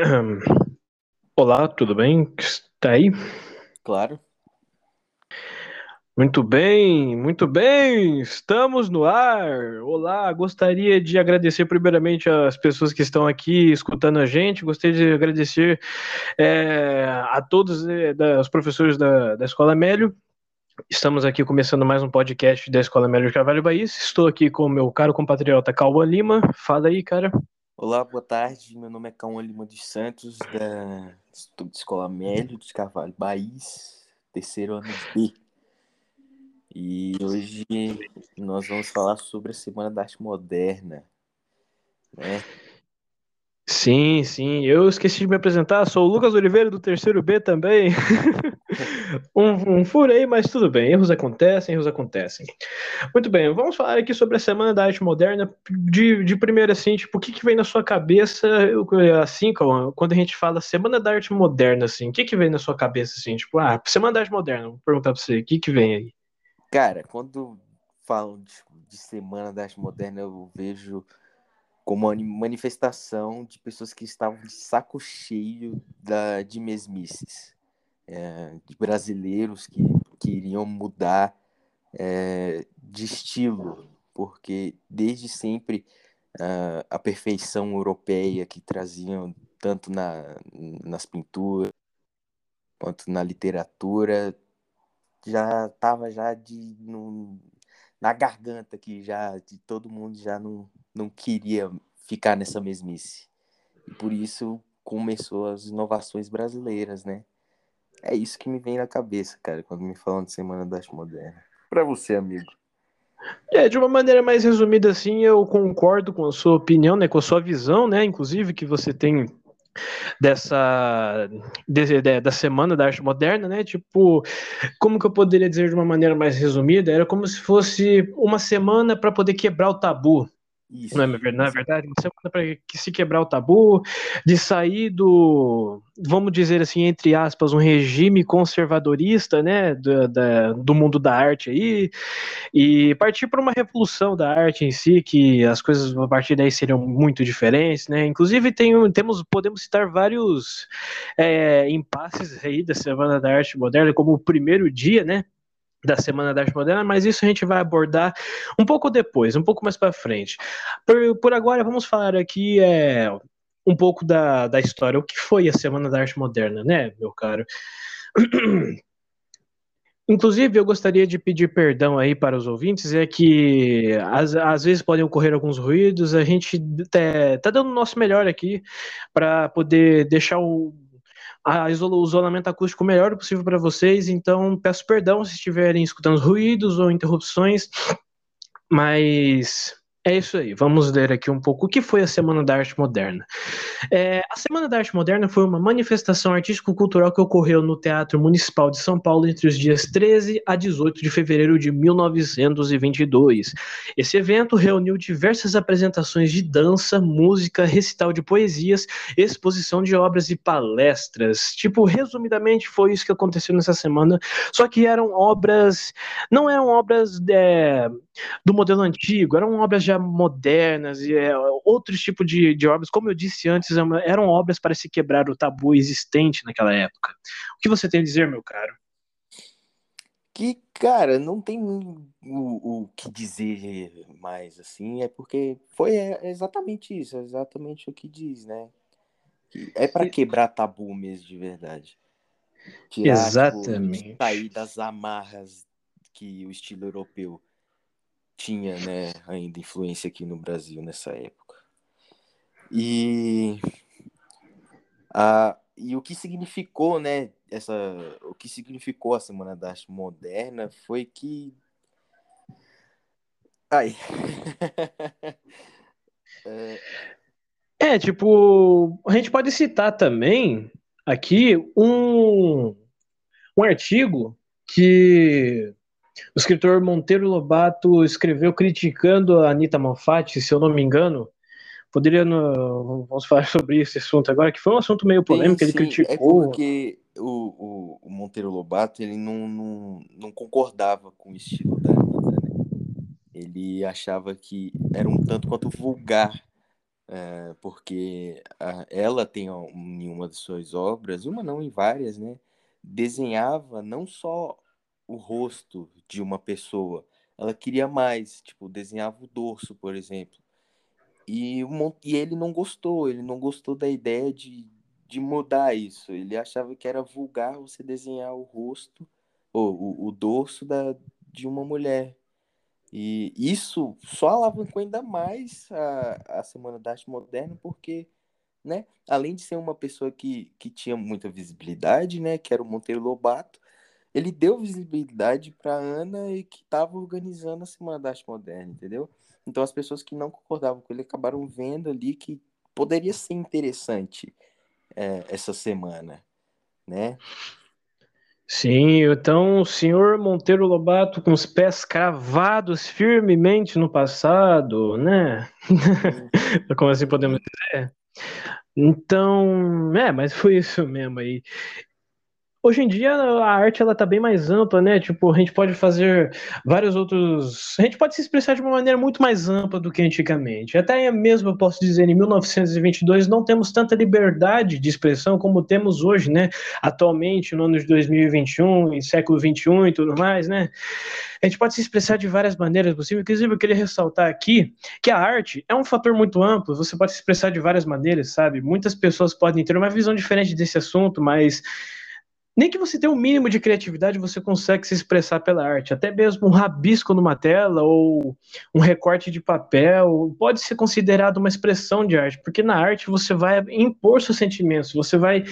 Olá, tudo bem? Está aí? Claro. Muito bem, muito bem, estamos no ar. Olá, gostaria de agradecer primeiramente as pessoas que estão aqui escutando a gente. Gostaria de agradecer é, a todos é, os professores da, da Escola Mélio. Estamos aqui começando mais um podcast da Escola de Carvalho Bahia. Estou aqui com o meu caro compatriota Cauã Lima. Fala aí, cara. Olá, boa tarde. Meu nome é Cauã Lima dos Santos, da Escola Mélio de Carvalho Bahia, terceiro ano B. E hoje nós vamos falar sobre a Semana da Arte Moderna, né? Sim, sim. Eu esqueci de me apresentar. Sou o Lucas Oliveira do terceiro B também. um, um furo aí, mas tudo bem. Erros acontecem, erros acontecem. Muito bem. Vamos falar aqui sobre a Semana da Arte Moderna. De, de primeiro, assim, tipo, o que, que vem na sua cabeça, assim, quando a gente fala Semana da Arte Moderna, assim, o que, que vem na sua cabeça, assim, tipo, ah, Semana da Arte Moderna, vou perguntar pra você, o que, que vem aí? Cara, quando falam de, de Semana da Arte Moderna, eu vejo como uma manifestação de pessoas que estavam de saco cheio da, de mesmices, é, de brasileiros que queriam mudar é, de estilo, porque desde sempre uh, a perfeição europeia que traziam tanto na, nas pinturas quanto na literatura já tava já de na garganta que já de todo mundo já não, não queria ficar nessa mesmice. E por isso começou as inovações brasileiras, né? É isso que me vem na cabeça, cara, quando me falam de Semana da Arte Moderna. Para você, amigo. É, de uma maneira mais resumida assim, eu concordo com a sua opinião, né, com a sua visão, né, inclusive que você tem dessa de, de, da semana da arte moderna, né? Tipo, como que eu poderia dizer de uma maneira mais resumida? Era como se fosse uma semana para poder quebrar o tabu, isso, não, é, não é verdade? Uma semana para se quebrar o tabu, de sair do, vamos dizer assim, entre aspas, um regime conservadorista, né, do, da, do mundo da arte aí, e partir para uma revolução da arte em si, que as coisas a partir daí seriam muito diferentes, né? Inclusive tem, temos, podemos citar vários é, impasses aí da Semana da Arte Moderna, como o primeiro dia, né? Da Semana da Arte Moderna, mas isso a gente vai abordar um pouco depois, um pouco mais para frente. Por, por agora, vamos falar aqui é, um pouco da, da história. O que foi a Semana da Arte Moderna, né, meu caro? Inclusive, eu gostaria de pedir perdão aí para os ouvintes, é que às, às vezes podem ocorrer alguns ruídos, a gente está tá dando o nosso melhor aqui para poder deixar o a o isolamento acústico melhor possível para vocês, então peço perdão se estiverem escutando ruídos ou interrupções, mas é isso aí, vamos ler aqui um pouco o que foi a Semana da Arte Moderna. É, a Semana da Arte Moderna foi uma manifestação artístico-cultural que ocorreu no Teatro Municipal de São Paulo entre os dias 13 a 18 de fevereiro de 1922. Esse evento reuniu diversas apresentações de dança, música, recital de poesias, exposição de obras e palestras. Tipo, resumidamente, foi isso que aconteceu nessa semana, só que eram obras, não eram obras é, do modelo antigo, eram obras já modernas e é, outros tipos de, de obras, como eu disse antes, é eram obras para se quebrar o tabu existente naquela época. O que você tem a dizer, meu caro? Que, cara, não tem o, o que dizer mais, assim, é porque foi é, exatamente isso, é exatamente o que diz, né? É para quebrar tabu mesmo, de verdade. Tirar, tipo, Exatamente. Tipo, sair das amarras que o estilo europeu tinha, né, ainda influência aqui no Brasil nessa época. E a, e o que significou, né, essa, o que significou a Semana da Arte Moderna foi que Ai. é... é, tipo, a gente pode citar também aqui um, um artigo que o escritor Monteiro Lobato escreveu criticando a Anitta Malfatti, se eu não me engano. Poderia, vamos falar sobre esse assunto agora, que foi um assunto meio polêmico, sim, sim. ele criticou... É porque o, o, o, Monteiro Lobato, ele não, não, não concordava com o estilo da Anitta, né? Ele achava que era um tanto quanto vulgar é, porque a, ela tem em uma de suas obras, uma não, em várias, né? Desenhava não só o rosto de uma pessoa, ela queria mais, tipo, desenhava o dorso, por exemplo. E, e ele não gostou, ele não gostou da ideia de, de mudar isso. Ele achava que era vulgar você desenhar o rosto, ou o, o dorso da, de uma mulher. E isso só alavancou ainda mais a, a Semana da Arte Moderna, porque, né, além de ser uma pessoa que, que tinha muita visibilidade, né, que era o Monteiro Lobato, ele deu visibilidade para Ana e que estava organizando a Semana da Arte Moderna, entendeu? Então as pessoas que não concordavam com ele acabaram vendo ali que poderia ser interessante é, essa semana, né? Sim, então o senhor Monteiro Lobato com os pés cravados firmemente no passado, né? Como assim podemos dizer? Então, é, mas foi isso mesmo aí. Hoje em dia a arte ela tá bem mais ampla, né? Tipo, a gente pode fazer vários outros, a gente pode se expressar de uma maneira muito mais ampla do que antigamente. Até mesmo eu posso dizer, em 1922 não temos tanta liberdade de expressão como temos hoje, né? Atualmente, no ano de 2021, em século 21 e tudo mais, né? A gente pode se expressar de várias maneiras possíveis. Inclusive, eu queria ressaltar aqui que a arte é um fator muito amplo. Você pode se expressar de várias maneiras, sabe? Muitas pessoas podem ter uma visão diferente desse assunto, mas nem que você tenha um mínimo de criatividade, você consegue se expressar pela arte. Até mesmo um rabisco numa tela ou um recorte de papel pode ser considerado uma expressão de arte, porque na arte você vai impor seus sentimentos, você vai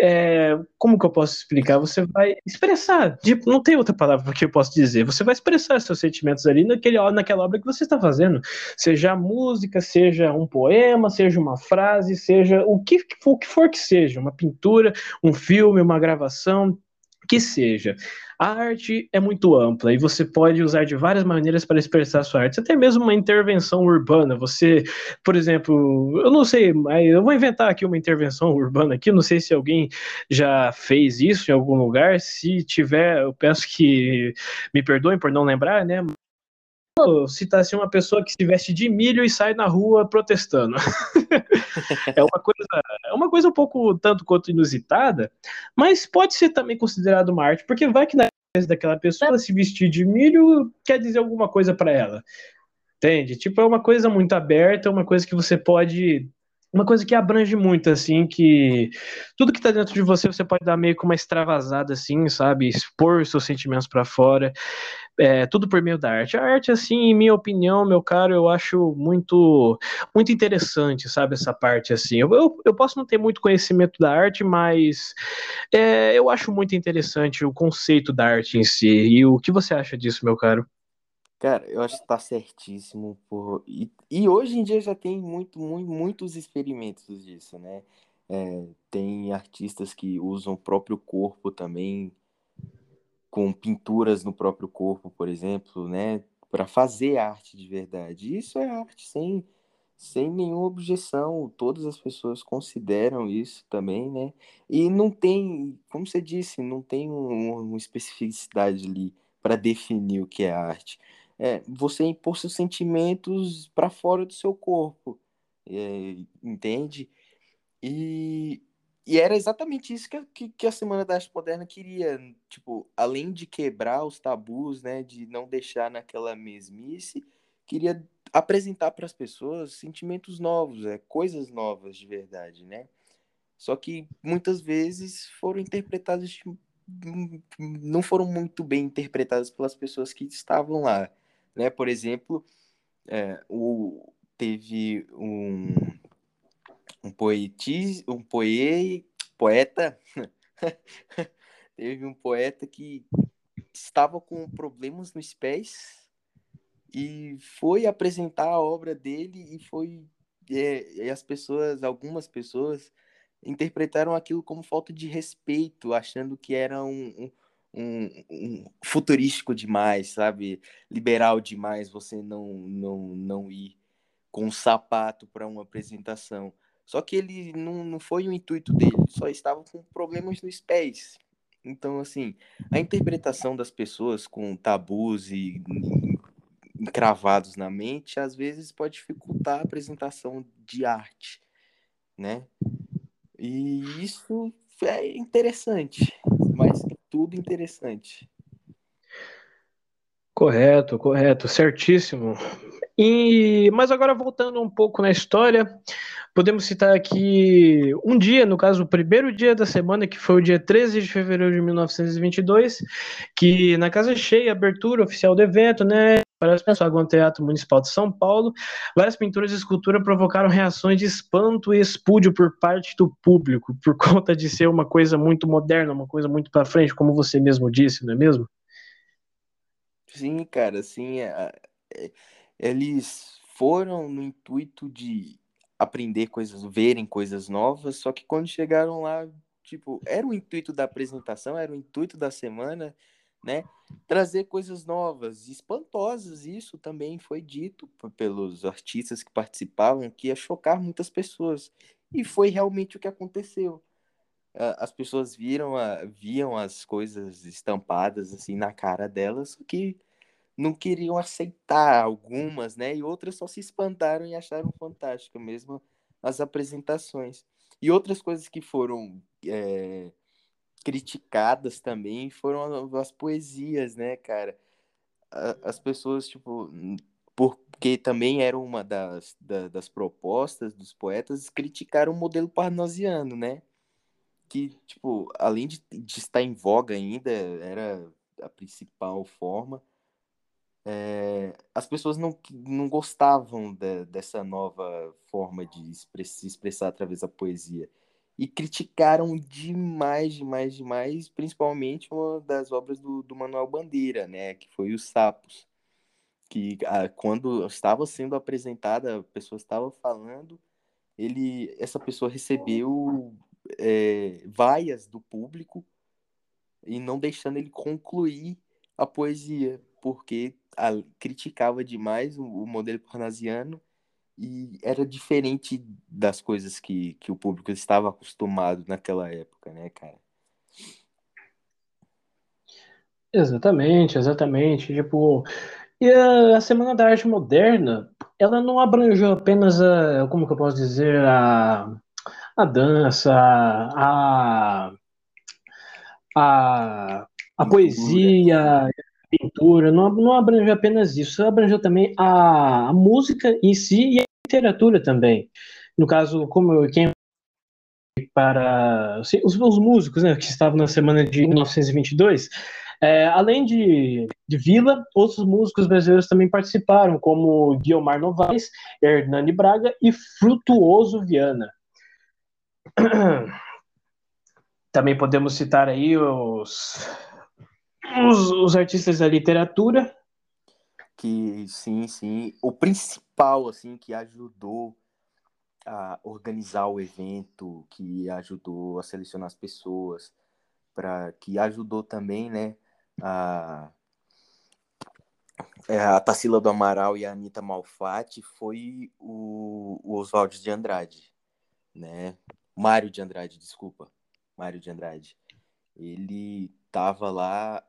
é, como que eu posso explicar? Você vai expressar, tipo, não tem outra palavra que eu posso dizer. Você vai expressar seus sentimentos ali naquele, naquela obra que você está fazendo, seja música, seja um poema, seja uma frase, seja o que, o que for que seja, uma pintura, um filme, uma gravação, que seja. A arte é muito ampla e você pode usar de várias maneiras para expressar sua arte, até mesmo uma intervenção urbana. Você, por exemplo, eu não sei, mas eu vou inventar aqui uma intervenção urbana aqui, não sei se alguém já fez isso em algum lugar. Se tiver, eu peço que me perdoem por não lembrar, né? Citasse uma pessoa que se veste de milho e sai na rua protestando. é uma coisa, é uma coisa um pouco tanto quanto inusitada, mas pode ser também considerado uma arte, porque vai que na cabeça daquela pessoa se vestir de milho quer dizer alguma coisa para ela. Entende? Tipo, é uma coisa muito aberta, é uma coisa que você pode uma coisa que abrange muito, assim, que tudo que tá dentro de você, você pode dar meio que uma extravasada, assim, sabe? Expor seus sentimentos para fora, é, tudo por meio da arte. A arte, assim, em minha opinião, meu caro, eu acho muito muito interessante, sabe? Essa parte, assim. Eu, eu, eu posso não ter muito conhecimento da arte, mas é, eu acho muito interessante o conceito da arte em si. E o que você acha disso, meu caro? Cara, eu acho que tá certíssimo. Por... E, e hoje em dia já tem muito, muito, muitos experimentos disso, né? É, tem artistas que usam o próprio corpo também, com pinturas no próprio corpo, por exemplo, né? Para fazer arte de verdade. Isso é arte sem, sem nenhuma objeção. Todas as pessoas consideram isso também, né? E não tem, como você disse, não tem um, uma especificidade ali para definir o que é arte é, você impor seus sentimentos para fora do seu corpo, é, entende? E, e era exatamente isso que, que, que, a Semana da Arte Moderna queria, tipo, além de quebrar os tabus, né, de não deixar naquela mesmice, queria apresentar para as pessoas sentimentos novos, é, coisas novas de verdade, né? Só que muitas vezes foram interpretadas não foram muito bem interpretadas pelas pessoas que estavam lá. Né? Por exemplo, é, o, teve um, um, um poe, poeta, teve um poeta que estava com problemas nos pés e foi apresentar a obra dele e foi é, e as pessoas, algumas pessoas interpretaram aquilo como falta de respeito, achando que era um, um um, um, futurístico demais, sabe? Liberal demais você não, não, não ir com um sapato para uma apresentação. Só que ele não, não foi o intuito dele, só estava com problemas nos pés. Então, assim, a interpretação das pessoas com tabus e encravados na mente, às vezes pode dificultar a apresentação de arte, né? E isso é interessante, tudo interessante. Correto, correto, certíssimo. E, mas agora voltando um pouco na história, podemos citar aqui um dia, no caso, o primeiro dia da semana, que foi o dia 13 de fevereiro de 1922, que na casa cheia, abertura oficial do evento, né? Parece pessoal do Teatro Municipal de São Paulo, várias pinturas de escultura provocaram reações de espanto e espúdio por parte do público, por conta de ser uma coisa muito moderna, uma coisa muito para frente, como você mesmo disse, não é mesmo? Sim, cara, sim. É, é, eles foram no intuito de aprender coisas, verem coisas novas, só que quando chegaram lá, tipo, era o intuito da apresentação, era o intuito da semana, né? Trazer coisas novas, espantosas. Isso também foi dito pelos artistas que participavam, que ia chocar muitas pessoas. E foi realmente o que aconteceu. As pessoas viram, viam as coisas estampadas assim na cara delas, que não queriam aceitar algumas, né? E outras só se espantaram e acharam fantástico mesmo as apresentações. E outras coisas que foram é, criticadas também foram as poesias, né, cara? As pessoas, tipo, porque também era uma das, das propostas dos poetas, criticaram o modelo parnasiano, né? Que, tipo, além de, de estar em voga ainda, era a principal forma, é, as pessoas não, não gostavam de, dessa nova forma de express, se expressar através da poesia. E criticaram demais, demais, demais, principalmente uma das obras do, do Manuel Bandeira, né? Que foi Os Sapos. Que a, quando estava sendo apresentada, a pessoa estava falando, ele, essa pessoa recebeu é, vaias do público e não deixando ele concluir a poesia, porque a, criticava demais o, o, modelo parnasiano e era diferente das coisas que, que o público estava acostumado naquela época, né, cara? Exatamente, exatamente. Tipo, e a, a Semana da Arte Moderna, ela não abrangeu apenas a, como que eu posso dizer, a, a dança, a, a, a poesia, pintura, não, não abrangeu apenas isso, abrangeu também a, a, música em si e a literatura também. No caso, como quem para assim, os, os, músicos né, que estavam na semana de 1922, é, além de, de Vila, outros músicos brasileiros também participaram, como Guilmar Novaes, Hernani Braga e Frutuoso Viana. Também podemos citar aí os os, os artistas da literatura. Que sim, sim. O principal, assim, que ajudou a organizar o evento, que ajudou a selecionar as pessoas, para que ajudou também, né, a, é, a Tarsila do Amaral e a Anitta Malfatti foi o, o Oswaldo de Andrade, né? Mário de Andrade, desculpa. Mário de Andrade. Ele tava lá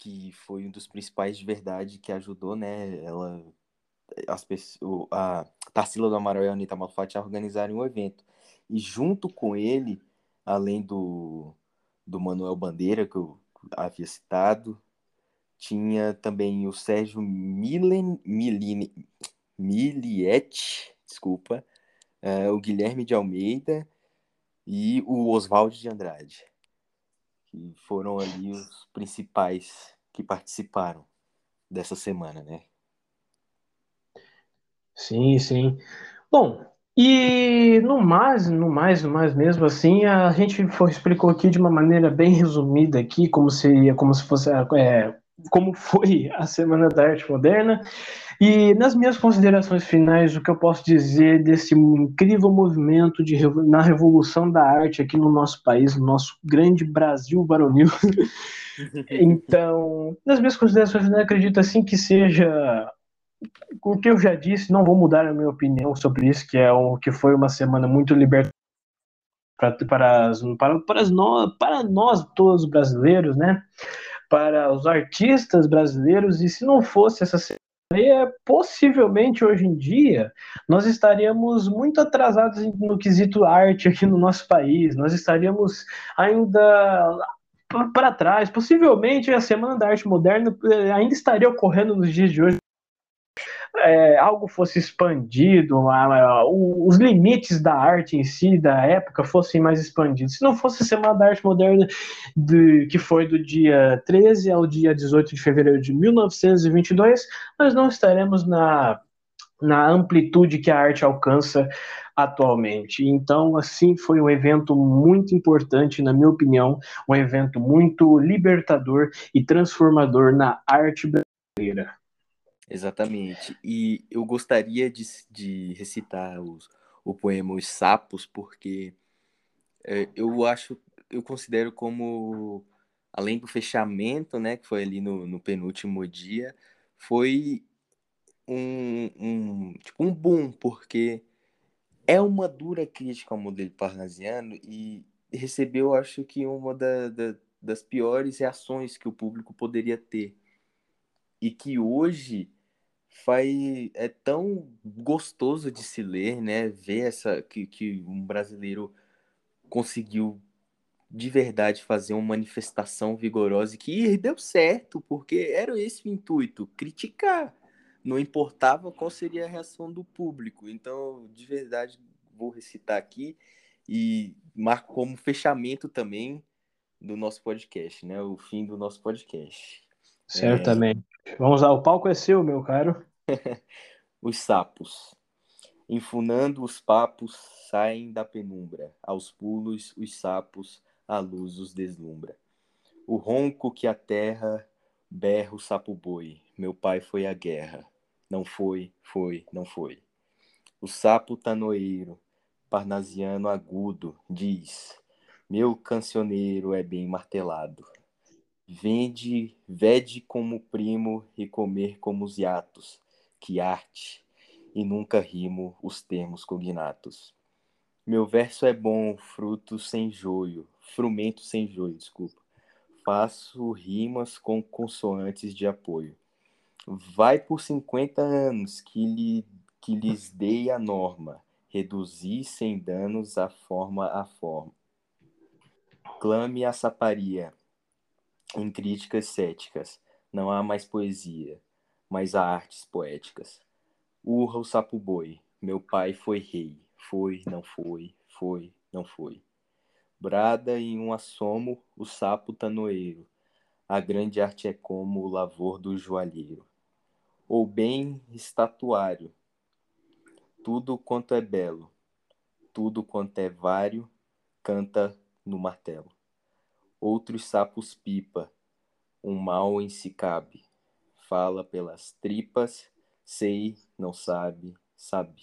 que foi um dos principais de verdade que ajudou, né, ela as pessoas, a Tarsila do Amaral e a Anitta Malfatti a organizarem o evento. E junto com ele, além do, do Manuel Bandeira, que eu havia citado, tinha também o Sérgio Milen, Milini, Milietti, desculpa, uh, o Guilherme de Almeida e o Oswaldo de Andrade que foram ali os principais que participaram dessa semana, né? Sim, sim. Bom, e no mais, no mais, no mais mesmo assim, a gente foi, explicou aqui de uma maneira bem resumida aqui como seria, como se fosse é, como foi a Semana da Arte Moderna. E nas minhas considerações finais, o que eu posso dizer desse incrível movimento de, na revolução da arte aqui no nosso país, no nosso grande Brasil varonil. então, nas minhas considerações finais, acredito assim que seja o que eu já disse, não vou mudar a minha opinião sobre isso, que é o que foi uma semana muito libertadora para, para, para, para, nós, para nós todos brasileiros, né? Para os artistas brasileiros, e se não fosse essa é possivelmente hoje em dia nós estaríamos muito atrasados no quesito arte aqui no nosso país. Nós estaríamos ainda para trás. Possivelmente a Semana da Arte Moderna eh, ainda estaria ocorrendo nos dias de hoje é, algo fosse expandido, a, a, os limites da arte em si, da época, fossem mais expandidos. Se não fosse a Semana da Arte Moderna, de, que foi do dia 13 ao dia 18 de fevereiro de 1922, nós não estaremos na, na amplitude que a arte alcança atualmente. Então, assim, foi um evento muito importante, na minha opinião, um evento muito libertador e transformador na arte brasileira. Exatamente. E eu gostaria de, de recitar os, o poema Os Sapos, porque é, eu acho, eu considero como, além do fechamento, né, que foi ali no, no penúltimo dia, foi um, um, tipo, um boom, porque é uma dura crítica ao modelo parnasiano e recebeu, acho que, uma da, da, das piores reações que o público poderia ter. E que hoje faz é tão gostoso de se ler, né? Ver essa que, que um brasileiro conseguiu de verdade fazer uma manifestação vigorosa e que deu certo, porque era esse o intuito, criticar. Não importava qual seria a reação do público. Então, de verdade, vou recitar aqui e marco como fechamento também do nosso podcast, né? O fim do nosso podcast. Certamente. Vamos lá, o palco é seu, meu caro. os sapos. Enfunando os papos, saem da penumbra. Aos pulos, os sapos, a luz os deslumbra. O ronco que a terra berra o sapo boi. Meu pai foi à guerra. Não foi, foi, não foi. O sapo tanoeiro, parnasiano agudo, diz: Meu cancioneiro é bem martelado. Vende, vede como primo e comer como os hiatos, que arte, e nunca rimo os termos cognatos. Meu verso é bom, fruto sem joio, frumento sem joio, desculpa. Faço rimas com consoantes de apoio. Vai por cinquenta anos que, lhe, que lhes dei a norma, reduzi sem danos a forma a forma. Clame a saparia, em críticas céticas, não há mais poesia, mas há artes poéticas. Urra o sapo boi, meu pai foi rei, foi, não foi, foi, não foi. Brada em um assomo o sapo tanoeiro, a grande arte é como o lavor do joalheiro. Ou bem estatuário, tudo quanto é belo, tudo quanto é vário, canta no martelo outros sapos pipa, um mal em si cabe. Fala pelas tripas, sei, não sabe, sabe.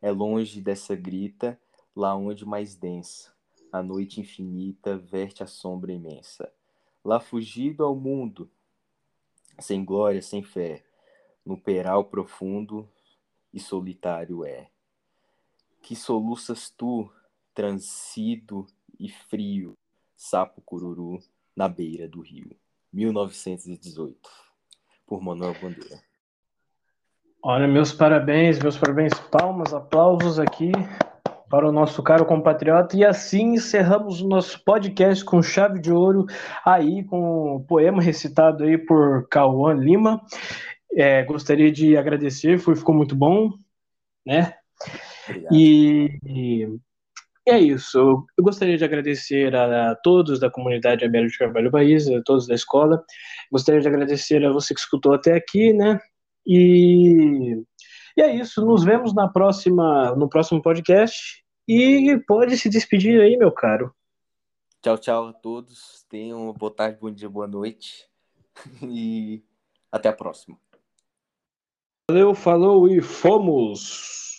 É longe dessa grita, lá onde mais densa, a noite infinita verte a sombra imensa. Lá fugido ao mundo, sem glória, sem fé, no peral profundo e solitário é. Que soluças tu, transido e frio, Sapo Cururu na beira do rio. 1918, por Manuel Bandeira. Olha, meus parabéns, meus parabéns, palmas, aplausos aqui para o nosso caro compatriota. E assim encerramos o nosso podcast com chave de ouro, aí com o poema recitado aí por Cauã Lima. É, gostaria de agradecer, foi, ficou muito bom, né? Obrigado. E e é isso. Eu gostaria de agradecer a, todos da comunidade Américo de Carvalho Bahia, a todos da escola. Gostaria de agradecer a você que escutou até aqui, né? E, e é isso. Nos vemos na próxima, no próximo podcast. E pode se despedir aí, meu caro. Tchau, tchau a todos. Tenham uma boa tarde, bom dia, boa noite. E até a próxima. Valeu, falou e fomos!